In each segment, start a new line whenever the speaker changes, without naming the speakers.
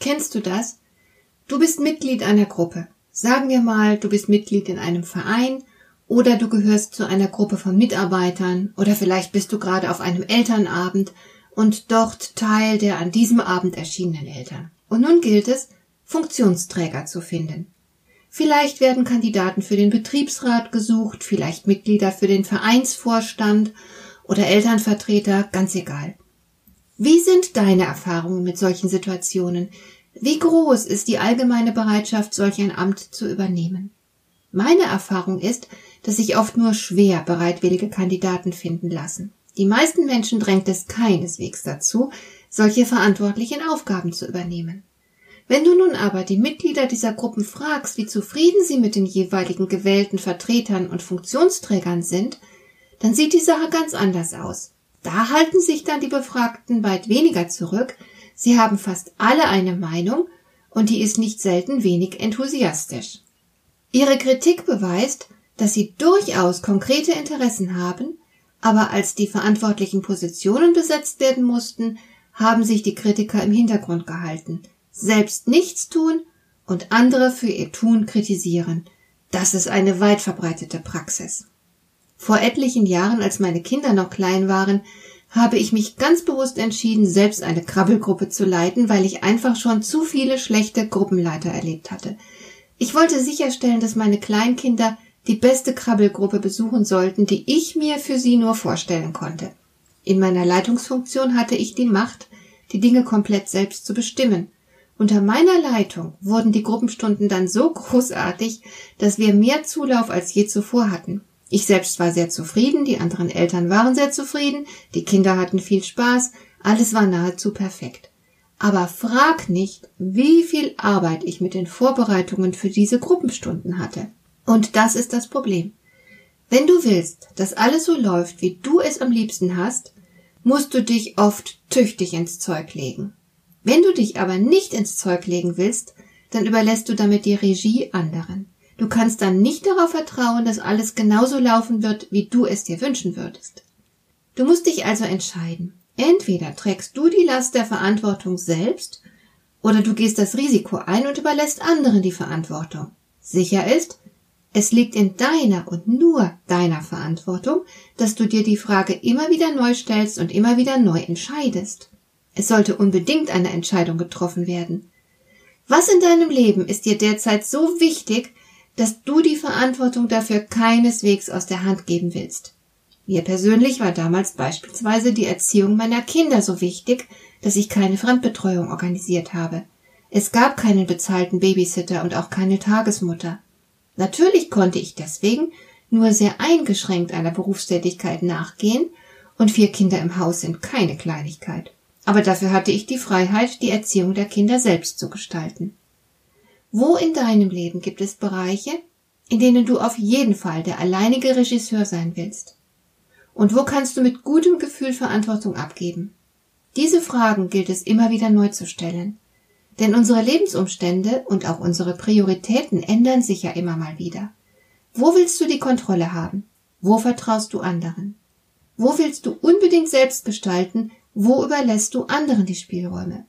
Kennst du das? Du bist Mitglied einer Gruppe. Sagen wir mal, du bist Mitglied in einem Verein oder du gehörst zu einer Gruppe von Mitarbeitern oder vielleicht bist du gerade auf einem Elternabend und dort Teil der an diesem Abend erschienenen Eltern. Und nun gilt es, Funktionsträger zu finden. Vielleicht werden Kandidaten für den Betriebsrat gesucht, vielleicht Mitglieder für den Vereinsvorstand oder Elternvertreter, ganz egal. Wie sind deine Erfahrungen mit solchen Situationen? Wie groß ist die allgemeine Bereitschaft, solch ein Amt zu übernehmen? Meine Erfahrung ist, dass sich oft nur schwer bereitwillige Kandidaten finden lassen. Die meisten Menschen drängt es keineswegs dazu, solche verantwortlichen Aufgaben zu übernehmen. Wenn du nun aber die Mitglieder dieser Gruppen fragst, wie zufrieden sie mit den jeweiligen gewählten Vertretern und Funktionsträgern sind, dann sieht die Sache ganz anders aus. Da halten sich dann die Befragten weit weniger zurück, Sie haben fast alle eine Meinung und die ist nicht selten wenig enthusiastisch. Ihre Kritik beweist, dass sie durchaus konkrete Interessen haben, aber als die verantwortlichen Positionen besetzt werden mussten, haben sich die Kritiker im Hintergrund gehalten, selbst nichts tun und andere für ihr Tun kritisieren. Das ist eine weit verbreitete Praxis. Vor etlichen Jahren, als meine Kinder noch klein waren, habe ich mich ganz bewusst entschieden, selbst eine Krabbelgruppe zu leiten, weil ich einfach schon zu viele schlechte Gruppenleiter erlebt hatte. Ich wollte sicherstellen, dass meine Kleinkinder die beste Krabbelgruppe besuchen sollten, die ich mir für sie nur vorstellen konnte. In meiner Leitungsfunktion hatte ich die Macht, die Dinge komplett selbst zu bestimmen. Unter meiner Leitung wurden die Gruppenstunden dann so großartig, dass wir mehr Zulauf als je zuvor hatten. Ich selbst war sehr zufrieden, die anderen Eltern waren sehr zufrieden, die Kinder hatten viel Spaß, alles war nahezu perfekt. Aber frag nicht, wie viel Arbeit ich mit den Vorbereitungen für diese Gruppenstunden hatte. Und das ist das Problem. Wenn du willst, dass alles so läuft, wie du es am liebsten hast, musst du dich oft tüchtig ins Zeug legen. Wenn du dich aber nicht ins Zeug legen willst, dann überlässt du damit die Regie anderen. Du kannst dann nicht darauf vertrauen, dass alles genauso laufen wird, wie du es dir wünschen würdest. Du musst dich also entscheiden. Entweder trägst du die Last der Verantwortung selbst, oder du gehst das Risiko ein und überlässt anderen die Verantwortung. Sicher ist, es liegt in deiner und nur deiner Verantwortung, dass du dir die Frage immer wieder neu stellst und immer wieder neu entscheidest. Es sollte unbedingt eine Entscheidung getroffen werden. Was in deinem Leben ist dir derzeit so wichtig, dass du die Verantwortung dafür keineswegs aus der Hand geben willst. Mir persönlich war damals beispielsweise die Erziehung meiner Kinder so wichtig, dass ich keine Fremdbetreuung organisiert habe. Es gab keinen bezahlten Babysitter und auch keine Tagesmutter. Natürlich konnte ich deswegen nur sehr eingeschränkt einer Berufstätigkeit nachgehen, und vier Kinder im Haus sind keine Kleinigkeit. Aber dafür hatte ich die Freiheit, die Erziehung der Kinder selbst zu gestalten. Wo in deinem Leben gibt es Bereiche, in denen du auf jeden Fall der alleinige Regisseur sein willst? Und wo kannst du mit gutem Gefühl Verantwortung abgeben? Diese Fragen gilt es immer wieder neu zu stellen. Denn unsere Lebensumstände und auch unsere Prioritäten ändern sich ja immer mal wieder. Wo willst du die Kontrolle haben? Wo vertraust du anderen? Wo willst du unbedingt selbst gestalten? Wo überlässt du anderen die Spielräume?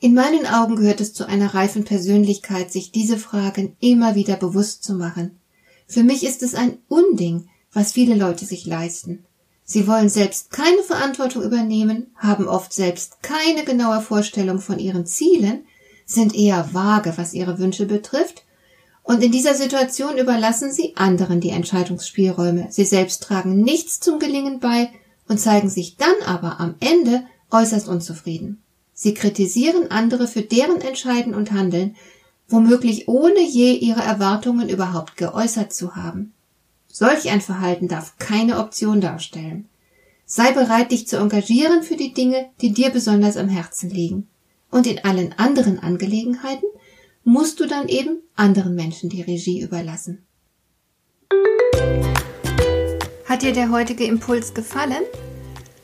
In meinen Augen gehört es zu einer reifen Persönlichkeit, sich diese Fragen immer wieder bewusst zu machen. Für mich ist es ein Unding, was viele Leute sich leisten. Sie wollen selbst keine Verantwortung übernehmen, haben oft selbst keine genaue Vorstellung von ihren Zielen, sind eher vage, was ihre Wünsche betrifft, und in dieser Situation überlassen sie anderen die Entscheidungsspielräume. Sie selbst tragen nichts zum Gelingen bei und zeigen sich dann aber am Ende äußerst unzufrieden. Sie kritisieren andere für deren Entscheiden und Handeln, womöglich ohne je ihre Erwartungen überhaupt geäußert zu haben. Solch ein Verhalten darf keine Option darstellen. Sei bereit, dich zu engagieren für die Dinge, die dir besonders am Herzen liegen. Und in allen anderen Angelegenheiten musst du dann eben anderen Menschen die Regie überlassen. Hat dir der heutige Impuls gefallen?